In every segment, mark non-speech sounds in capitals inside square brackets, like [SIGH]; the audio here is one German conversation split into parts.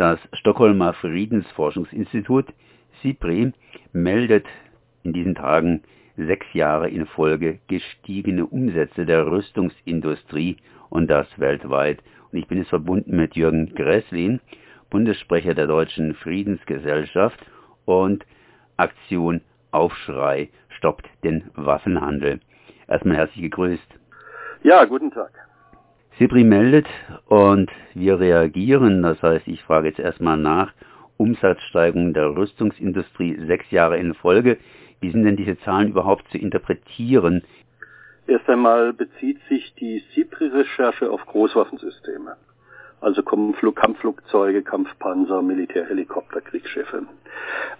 Das Stockholmer Friedensforschungsinstitut SIPRI meldet in diesen Tagen sechs Jahre in Folge gestiegene Umsätze der Rüstungsindustrie und das weltweit. Und ich bin jetzt verbunden mit Jürgen Gräslin, Bundessprecher der Deutschen Friedensgesellschaft und Aktion Aufschrei stoppt den Waffenhandel. Erstmal herzlich gegrüßt. Ja, guten Tag. Sibri meldet und wir reagieren. Das heißt, ich frage jetzt erstmal nach. Umsatzsteigerung der Rüstungsindustrie sechs Jahre in Folge. Wie sind denn diese Zahlen überhaupt zu interpretieren? Erst einmal bezieht sich die SIPRI-Recherche auf Großwaffensysteme. Also Kampfflugzeuge, Kampfpanzer, Militärhelikopter, Kriegsschiffe.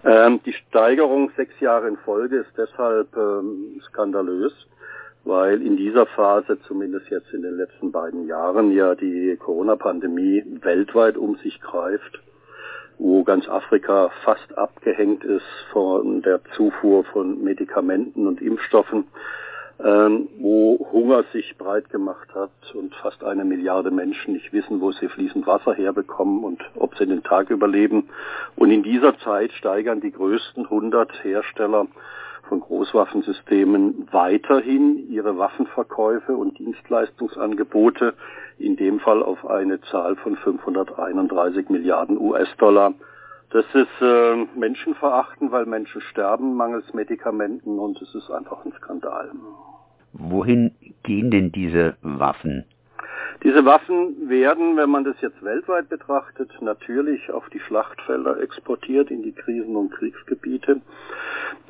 Ähm, die Steigerung sechs Jahre in Folge ist deshalb ähm, skandalös, weil in dieser Phase, zumindest jetzt in den letzten beiden Jahren, ja die Corona-Pandemie weltweit um sich greift, wo ganz Afrika fast abgehängt ist von der Zufuhr von Medikamenten und Impfstoffen, ähm, wo Hunger sich breit gemacht hat und fast eine Milliarde Menschen nicht wissen, wo sie fließend Wasser herbekommen und ob sie den Tag überleben. Und in dieser Zeit steigern die größten 100 Hersteller von Großwaffensystemen weiterhin ihre Waffenverkäufe und Dienstleistungsangebote, in dem Fall auf eine Zahl von 531 Milliarden US-Dollar. Das ist äh, Menschenverachten, weil Menschen sterben mangels Medikamenten und es ist einfach ein Skandal. Wohin gehen denn diese Waffen? Diese Waffen werden, wenn man das jetzt weltweit betrachtet, natürlich auf die Schlachtfelder exportiert, in die Krisen- und Kriegsgebiete.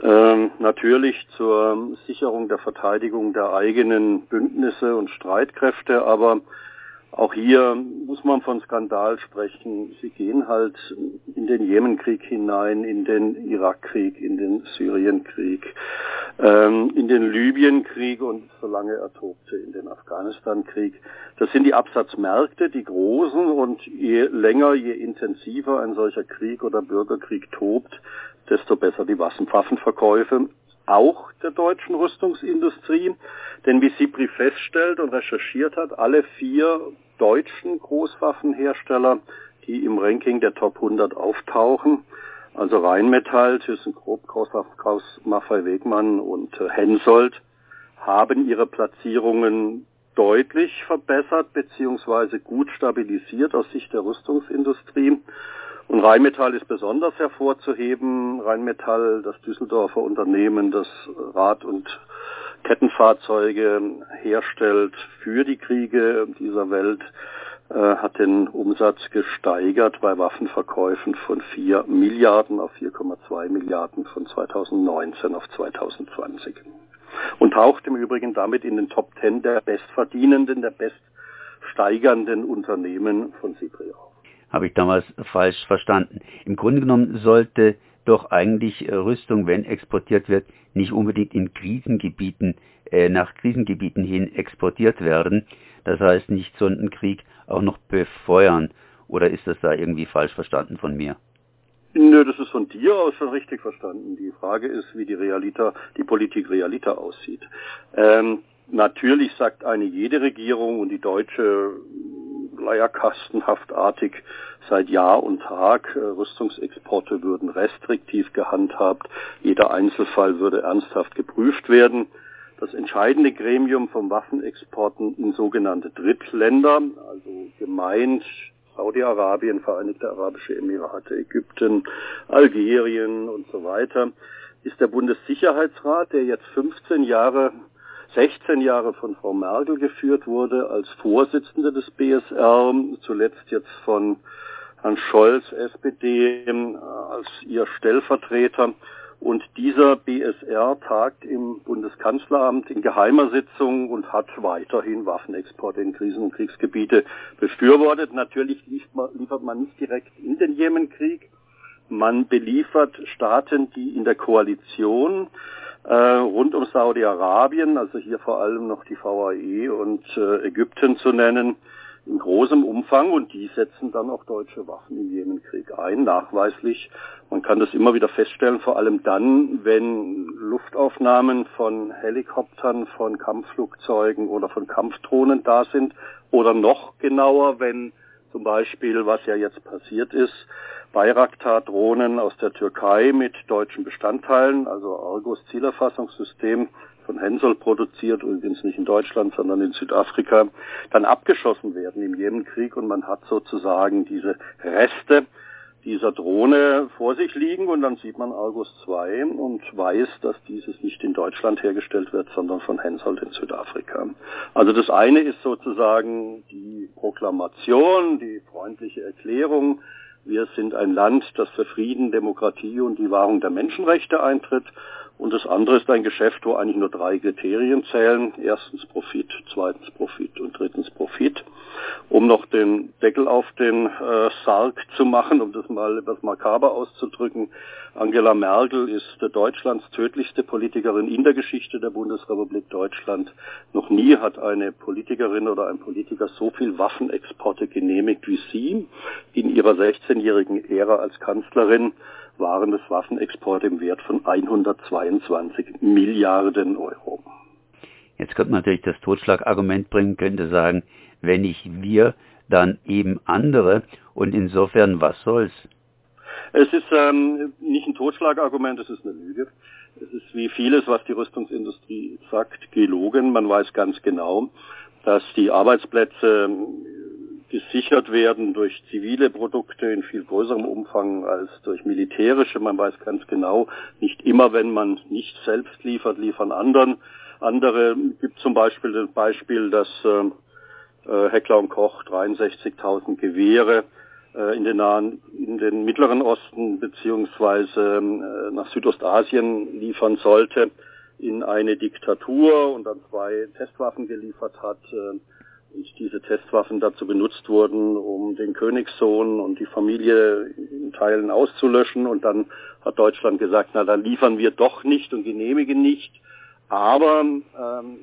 Ähm, natürlich zur Sicherung der Verteidigung der eigenen Bündnisse und Streitkräfte, aber auch hier muss man von Skandal sprechen. Sie gehen halt in den Jemenkrieg hinein, in den Irakkrieg, in den Syrienkrieg, ähm, in den Libyenkrieg und solange er tobte, in den Afghanistankrieg. Das sind die Absatzmärkte, die großen und je länger, je intensiver ein solcher Krieg oder Bürgerkrieg tobt, desto besser die Waffenverkäufe auch der deutschen Rüstungsindustrie. Denn wie SIPRI feststellt und recherchiert hat, alle vier deutschen Großwaffenhersteller, die im Ranking der Top 100 auftauchen, also Rheinmetall, ThyssenKrupp, Kraus, Maffei Wegmann und äh, Hensoldt, haben ihre Platzierungen deutlich verbessert bzw. gut stabilisiert aus Sicht der Rüstungsindustrie. Und Rheinmetall ist besonders hervorzuheben. Rheinmetall, das Düsseldorfer Unternehmen, das Rad- und Kettenfahrzeuge herstellt für die Kriege dieser Welt, äh, hat den Umsatz gesteigert bei Waffenverkäufen von 4 Milliarden auf 4,2 Milliarden von 2019 auf 2020. Und taucht im Übrigen damit in den Top 10 der bestverdienenden, der beststeigernden Unternehmen von Cipri auf habe ich damals falsch verstanden. Im Grunde genommen sollte doch eigentlich äh, Rüstung, wenn exportiert wird, nicht unbedingt in Krisengebieten, äh, nach Krisengebieten hin exportiert werden. Das heißt nicht so einen Krieg auch noch befeuern. Oder ist das da irgendwie falsch verstanden von mir? Nö, das ist von dir aus schon richtig verstanden. Die Frage ist, wie die Realita, die Politik Realita aussieht. Ähm, natürlich sagt eine jede Regierung und die deutsche leierkastenhaftartig seit Jahr und Tag. Äh, Rüstungsexporte würden restriktiv gehandhabt. Jeder Einzelfall würde ernsthaft geprüft werden. Das entscheidende Gremium von Waffenexporten in sogenannte Drittländer, also gemeint Saudi-Arabien, Vereinigte Arabische Emirate, Ägypten, Algerien und so weiter, ist der Bundessicherheitsrat, der jetzt 15 Jahre 16 Jahre von Frau Merkel geführt wurde als Vorsitzende des BSR, zuletzt jetzt von Herrn Scholz, SPD, als ihr Stellvertreter. Und dieser BSR tagt im Bundeskanzleramt in geheimer Sitzung und hat weiterhin Waffenexporte in Krisen- und Kriegsgebiete befürwortet. Natürlich liefert man nicht direkt in den Jemenkrieg. Man beliefert Staaten, die in der Koalition äh, rund um Saudi-Arabien, also hier vor allem noch die VAE und äh, Ägypten zu nennen, in großem Umfang und die setzen dann auch deutsche Waffen im Jemenkrieg ein, nachweislich. Man kann das immer wieder feststellen, vor allem dann, wenn Luftaufnahmen von Helikoptern, von Kampfflugzeugen oder von Kampfdrohnen da sind oder noch genauer, wenn Zum Beispiel, was ja jetzt passiert ist, Bayraktar-Drohnen aus der Türkei mit deutschen Bestandteilen, also Argus Zielerfassungssystem von Hensoldt produziert, übrigens nicht in Deutschland, sondern in Südafrika, dann abgeschossen werden im Jemenkrieg und man hat sozusagen diese Reste dieser Drohne vor sich liegen und dann sieht man Argus 2 und weiß, dass dieses nicht in Deutschland hergestellt wird, sondern von Hensoldt in Südafrika. Also das eine ist sozusagen die Proklamation, die freundliche Erklärung, wir sind ein Land, das für Frieden, Demokratie und die Wahrung der Menschenrechte eintritt. Und das andere ist ein Geschäft, wo eigentlich nur drei Kriterien zählen. Erstens Profit, zweitens Profit und drittens Profit. Um noch den Deckel auf den äh, Sarg zu machen, um das mal etwas makaber auszudrücken, Angela Merkel ist Deutschlands tödlichste Politikerin in der Geschichte der Bundesrepublik Deutschland. Noch nie hat eine Politikerin oder ein Politiker so viel Waffenexporte genehmigt wie sie. In ihrer 16-jährigen Ära als Kanzlerin waren es Waffenexporte im Wert von 122 Milliarden Euro. Jetzt könnte man natürlich das Totschlagargument bringen, könnte sagen, wenn nicht wir, dann eben andere. Und insofern, was soll's? Es ist ähm, nicht ein Totschlagargument, es ist eine Lüge. Es ist wie vieles, was die Rüstungsindustrie sagt, gelogen. Man weiß ganz genau, dass die Arbeitsplätze gesichert werden durch zivile Produkte in viel größerem Umfang als durch militärische. Man weiß ganz genau, nicht immer, wenn man nicht selbst liefert, liefern anderen. Andere gibt zum Beispiel das Beispiel, dass äh, Heckler und Koch 63.000 Gewehre äh, in den nahen, in den Mittleren Osten beziehungsweise äh, nach Südostasien liefern sollte in eine Diktatur und dann zwei Testwaffen geliefert hat äh, diese Testwaffen dazu benutzt wurden, um den Königssohn und die Familie in Teilen auszulöschen und dann hat Deutschland gesagt, na dann liefern wir doch nicht und genehmigen nicht. Aber ähm,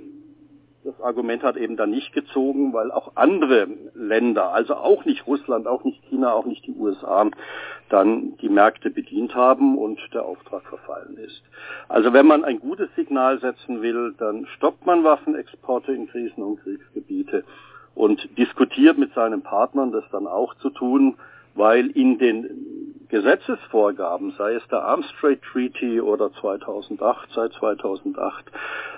das Argument hat eben dann nicht gezogen, weil auch andere Länder, also auch nicht Russland, auch nicht China, auch nicht die USA, dann die Märkte bedient haben und der Auftrag verfallen ist. Also wenn man ein gutes Signal setzen will, dann stoppt man Waffenexporte in Krisen- und Kriegsgebiete und diskutiert mit seinen Partnern das dann auch zu tun, weil in den Gesetzesvorgaben, sei es der Arms Trade Treaty oder 2008, seit 2008,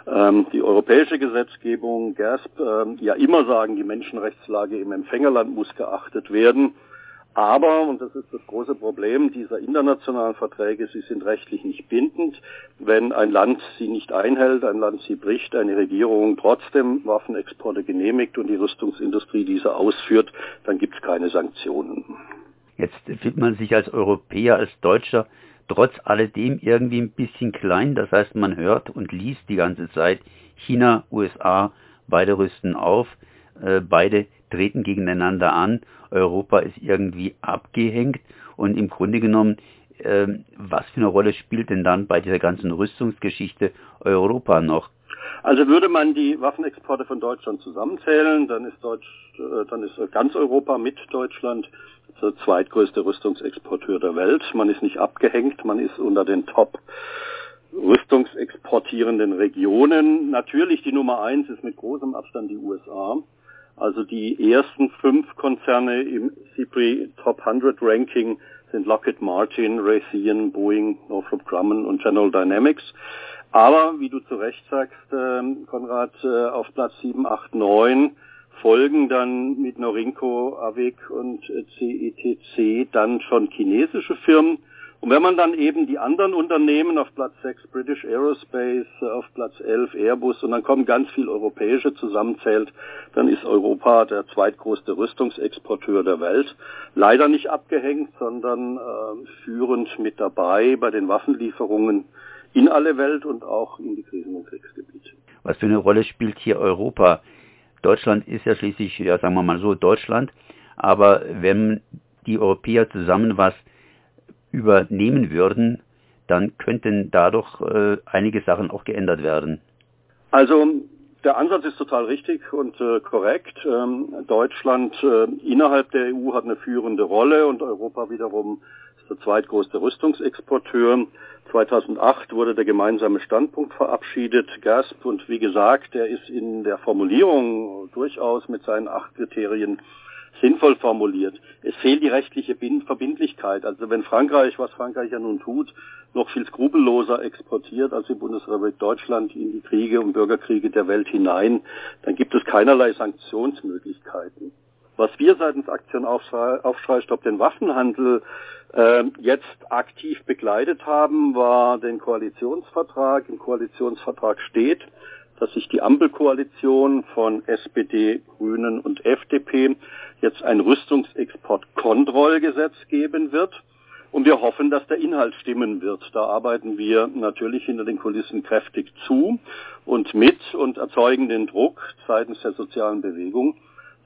ähm, die europäische Gesetzgebung, GASP, ähm, ja immer sagen, die Menschenrechtslage im Empfängerland muss geachtet werden. Aber, und das ist das große Problem dieser internationalen Verträge, sie sind rechtlich nicht bindend. Wenn ein Land sie nicht einhält, ein Land sie bricht, eine Regierung trotzdem Waffenexporte genehmigt und die Rüstungsindustrie diese ausführt, dann gibt es keine Sanktionen. Jetzt fühlt man sich als Europäer, als Deutscher trotz alledem irgendwie ein bisschen klein. Das heißt, man hört und liest die ganze Zeit, China, USA, beide rüsten auf, äh, beide treten gegeneinander an, Europa ist irgendwie abgehängt und im Grunde genommen, äh, was für eine Rolle spielt denn dann bei dieser ganzen Rüstungsgeschichte Europa noch? Also würde man die Waffenexporte von Deutschland zusammenzählen, dann ist Deutsch, äh, dann ist ganz Europa mit Deutschland der zweitgrößte Rüstungsexporteur der Welt. Man ist nicht abgehängt, man ist unter den Top rüstungsexportierenden Regionen. Natürlich die Nummer eins ist mit großem Abstand die USA. Also die ersten fünf Konzerne im CIPRI Top 100 Ranking sind Lockheed Martin, Raytheon, Boeing, Northrop Grumman und General Dynamics. Aber, wie du zu Recht sagst, äh, Konrad, äh, auf Platz 7, 8, 9 folgen dann mit Norinco, AVIC und CETC dann schon chinesische Firmen. Und wenn man dann eben die anderen Unternehmen auf Platz 6 British Aerospace, auf Platz 11 Airbus und dann kommen ganz viele europäische zusammenzählt, dann ist Europa der zweitgrößte Rüstungsexporteur der Welt. Leider nicht abgehängt, sondern äh, führend mit dabei bei den Waffenlieferungen in alle Welt und auch in die Krisen- und Kriegsgebiete. Was für eine Rolle spielt hier Europa? Deutschland ist ja schließlich, ja, sagen wir mal so, Deutschland. Aber wenn die Europäer zusammen was übernehmen würden, dann könnten dadurch äh, einige Sachen auch geändert werden. Also der Ansatz ist total richtig und äh, korrekt. Ähm, Deutschland äh, innerhalb der EU hat eine führende Rolle und Europa wiederum ist der zweitgrößte Rüstungsexporteur. 2008 wurde der gemeinsame Standpunkt verabschiedet, GASP, und wie gesagt, der ist in der Formulierung durchaus mit seinen acht Kriterien sinnvoll formuliert. Es fehlt die rechtliche Verbindlichkeit. Also wenn Frankreich, was Frankreich ja nun tut, noch viel skrupelloser exportiert als die Bundesrepublik Deutschland in die Kriege und Bürgerkriege der Welt hinein, dann gibt es keinerlei Sanktionsmöglichkeiten. Was wir seitens Aktion Aufschrei, Stopp den Waffenhandel äh, jetzt aktiv begleitet haben, war den Koalitionsvertrag. Im Koalitionsvertrag steht, dass sich die Ampelkoalition von SPD, Grünen und FDP jetzt ein Rüstungsexportkontrollgesetz geben wird. Und wir hoffen, dass der Inhalt stimmen wird. Da arbeiten wir natürlich hinter den Kulissen kräftig zu und mit und erzeugen den Druck seitens der sozialen Bewegung,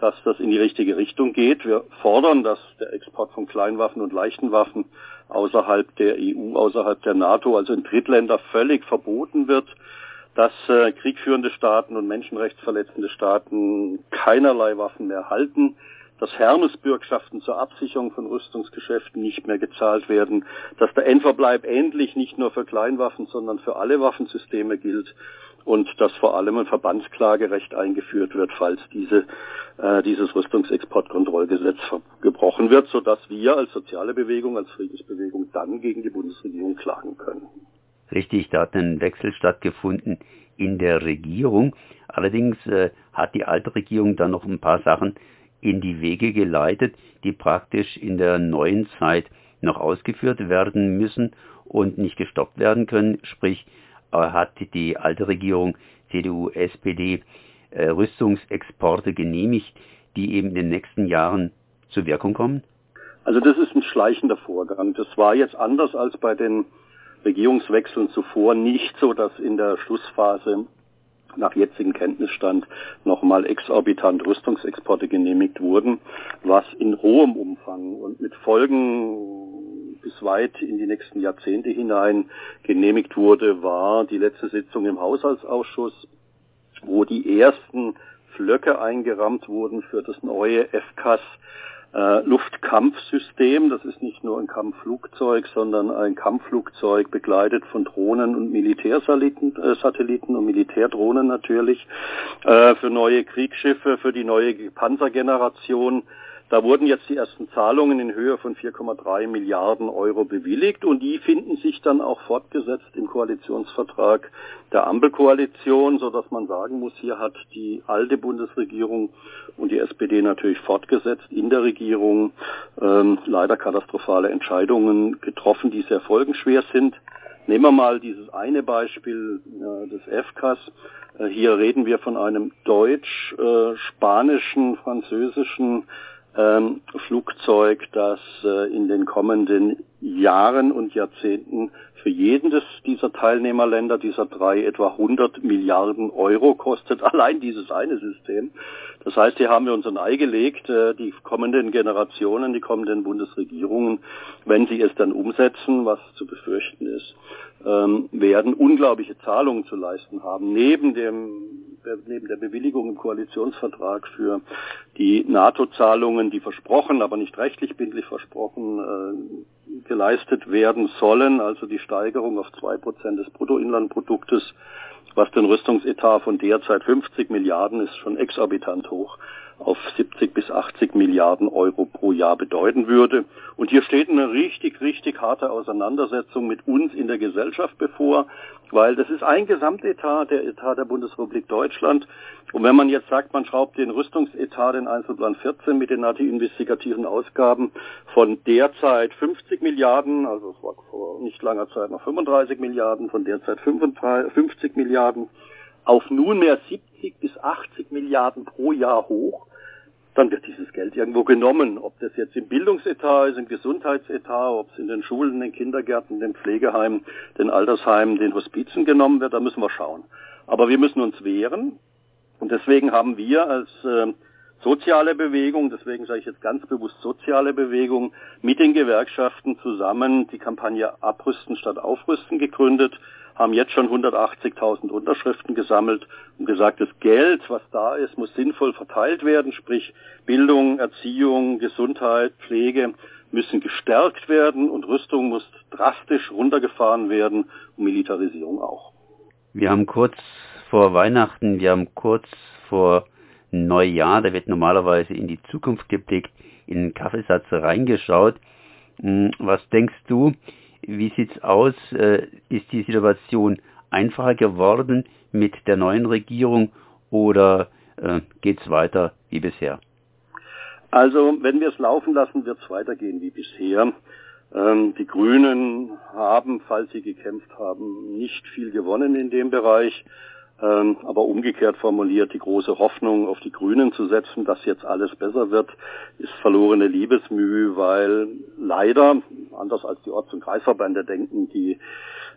dass das in die richtige Richtung geht. Wir fordern, dass der Export von Kleinwaffen und leichten Waffen außerhalb der EU, außerhalb der NATO, also in Drittländer völlig verboten wird dass äh, kriegführende Staaten und menschenrechtsverletzende Staaten keinerlei Waffen mehr halten, dass Hermesbürgschaften zur Absicherung von Rüstungsgeschäften nicht mehr gezahlt werden, dass der Endverbleib endlich nicht nur für Kleinwaffen, sondern für alle Waffensysteme gilt und dass vor allem ein Verbandsklagerecht eingeführt wird, falls diese, äh, dieses Rüstungsexportkontrollgesetz gebrochen wird, sodass wir als soziale Bewegung, als Friedensbewegung dann gegen die Bundesregierung klagen können. Richtig, da hat ein Wechsel stattgefunden in der Regierung. Allerdings äh, hat die alte Regierung dann noch ein paar Sachen in die Wege geleitet, die praktisch in der neuen Zeit noch ausgeführt werden müssen und nicht gestoppt werden können. Sprich, äh, hat die alte Regierung CDU, SPD äh, Rüstungsexporte genehmigt, die eben in den nächsten Jahren zur Wirkung kommen? Also das ist ein schleichender Vorgang. Das war jetzt anders als bei den Regierungswechseln zuvor nicht so, dass in der Schlussphase nach jetzigem Kenntnisstand nochmal exorbitant Rüstungsexporte genehmigt wurden, was in hohem Umfang und mit Folgen bis weit in die nächsten Jahrzehnte hinein genehmigt wurde, war die letzte Sitzung im Haushaltsausschuss, wo die ersten Flöcke eingerammt wurden für das neue FCAS Luftkampfsystem. Das ist nicht nur ein Kampfflugzeug, sondern ein Kampfflugzeug begleitet von Drohnen und Militärsatelliten äh, und Militärdrohnen natürlich äh, für neue Kriegsschiffe, für die neue Panzergeneration da wurden jetzt die ersten Zahlungen in Höhe von 4,3 Milliarden Euro bewilligt und die finden sich dann auch fortgesetzt im Koalitionsvertrag der Ampelkoalition, so dass man sagen muss, hier hat die alte Bundesregierung und die SPD natürlich fortgesetzt in der Regierung ähm, leider katastrophale Entscheidungen getroffen, die sehr folgenschwer sind. Nehmen wir mal dieses eine Beispiel äh, des FCAS. Äh, hier reden wir von einem deutsch-spanischen, äh, französischen ähm, Flugzeug, das äh, in den kommenden Jahren und Jahrzehnten für jedes dieser Teilnehmerländer, dieser drei, etwa 100 Milliarden Euro kostet, [LAUGHS] allein dieses eine System. Das heißt, hier haben wir uns ein Ei gelegt, äh, die kommenden Generationen, die kommenden Bundesregierungen, wenn sie es dann umsetzen, was zu befürchten ist, ähm, werden unglaubliche Zahlungen zu leisten haben, neben dem neben der Bewilligung im Koalitionsvertrag für die NATO-Zahlungen, die versprochen, aber nicht rechtlich bindlich versprochen, äh, geleistet werden sollen, also die Steigerung auf zwei Prozent des Bruttoinlandproduktes, was den Rüstungsetat von derzeit 50 Milliarden ist, schon exorbitant hoch auf 70 bis 80 Milliarden Euro pro Jahr bedeuten würde. Und hier steht eine richtig, richtig harte Auseinandersetzung mit uns in der Gesellschaft bevor, weil das ist ein Gesamtetat, der Etat der Bundesrepublik Deutschland. Und wenn man jetzt sagt, man schraubt den Rüstungsetat, den Einzelplan 14 mit den NATO-investigativen Ausgaben von derzeit 50 Milliarden, also es war vor nicht langer Zeit noch 35 Milliarden, von derzeit 55 Milliarden, auf nunmehr 70 bis 80 Milliarden pro Jahr hoch, dann wird dieses Geld irgendwo genommen. Ob das jetzt im Bildungsetat ist, im Gesundheitsetat, ob es in den Schulen, den Kindergärten, den Pflegeheimen, den Altersheimen, den Hospizen genommen wird, da müssen wir schauen. Aber wir müssen uns wehren. Und deswegen haben wir als äh, soziale Bewegung, deswegen sage ich jetzt ganz bewusst soziale Bewegung, mit den Gewerkschaften zusammen die Kampagne Abrüsten statt Aufrüsten gegründet haben jetzt schon 180.000 Unterschriften gesammelt und gesagt, das Geld, was da ist, muss sinnvoll verteilt werden, sprich Bildung, Erziehung, Gesundheit, Pflege müssen gestärkt werden und Rüstung muss drastisch runtergefahren werden und Militarisierung auch. Wir haben kurz vor Weihnachten, wir haben kurz vor neue Jahr, da wird normalerweise in die Zukunft geblickt, in den Kaffeesatz reingeschaut. Hm, was denkst du, wie sieht's aus? Äh, ist die Situation einfacher geworden mit der neuen Regierung oder äh, geht's weiter wie bisher? Also, wenn wir es laufen lassen, wird es weitergehen wie bisher. Ähm, die Grünen haben, falls sie gekämpft haben, nicht viel gewonnen in dem Bereich. Ähm, aber umgekehrt formuliert, die große Hoffnung auf die Grünen zu setzen, dass jetzt alles besser wird, ist verlorene Liebesmühe, weil leider, anders als die Orts- und Kreisverbände denken, die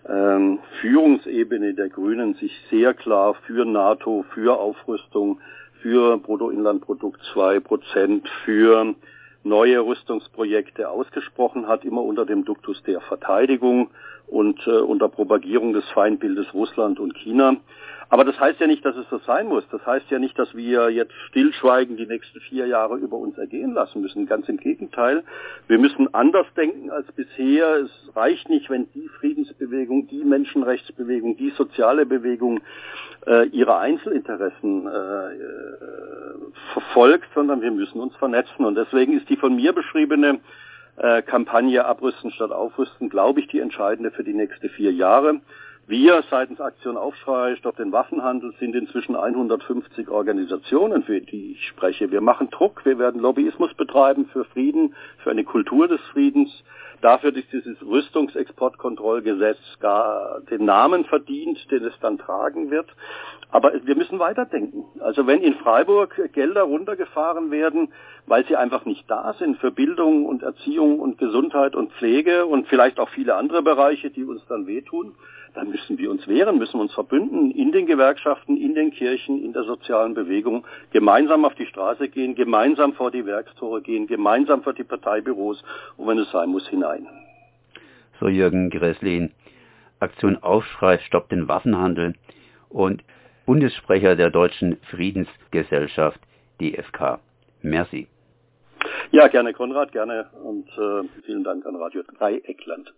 ähm, Führungsebene der Grünen sich sehr klar für NATO, für Aufrüstung, für Bruttoinlandprodukt zwei Prozent, für neue Rüstungsprojekte ausgesprochen hat, immer unter dem Duktus der Verteidigung und äh, unter Propagierung des Feindbildes Russland und China. Aber das heißt ja nicht, dass es so sein muss. Das heißt ja nicht, dass wir jetzt stillschweigen die nächsten vier Jahre über uns ergehen lassen müssen. Ganz im Gegenteil. Wir müssen anders denken als bisher. Es reicht nicht, wenn die Friedensbewegung, die Menschenrechtsbewegung, die soziale Bewegung äh, ihre Einzelinteressen äh, äh verfolgt, sondern wir müssen uns vernetzen. Und deswegen ist die von mir beschriebene äh, Kampagne Abrüsten statt Aufrüsten, glaube ich, die entscheidende für die nächsten vier Jahre. Wir seitens Aktion Aufschrei Stopp den Waffenhandel sind inzwischen 150 Organisationen, für die ich spreche. Wir machen Druck, wir werden Lobbyismus betreiben für Frieden, für eine Kultur des Friedens. Dafür ist dieses Rüstungsexportkontrollgesetz gar den Namen verdient, den es dann tragen wird. Aber wir müssen weiterdenken. Also wenn in Freiburg Gelder runtergefahren werden, weil sie einfach nicht da sind für Bildung und Erziehung und Gesundheit und Pflege und vielleicht auch viele andere Bereiche, die uns dann wehtun, dann müssen wir uns wehren, müssen uns verbünden in den Gewerkschaften, in den Kirchen, in der sozialen Bewegung, gemeinsam auf die Straße gehen, gemeinsam vor die Werkstore gehen, gemeinsam vor die Parteibüros und wenn es sein muss, hinein. So Jürgen Gresslin, Aktion Aufschrei stoppt den Waffenhandel und Bundessprecher der Deutschen Friedensgesellschaft DFK. Merci. Ja, gerne Konrad, gerne und äh, vielen Dank an Radio Dreieckland.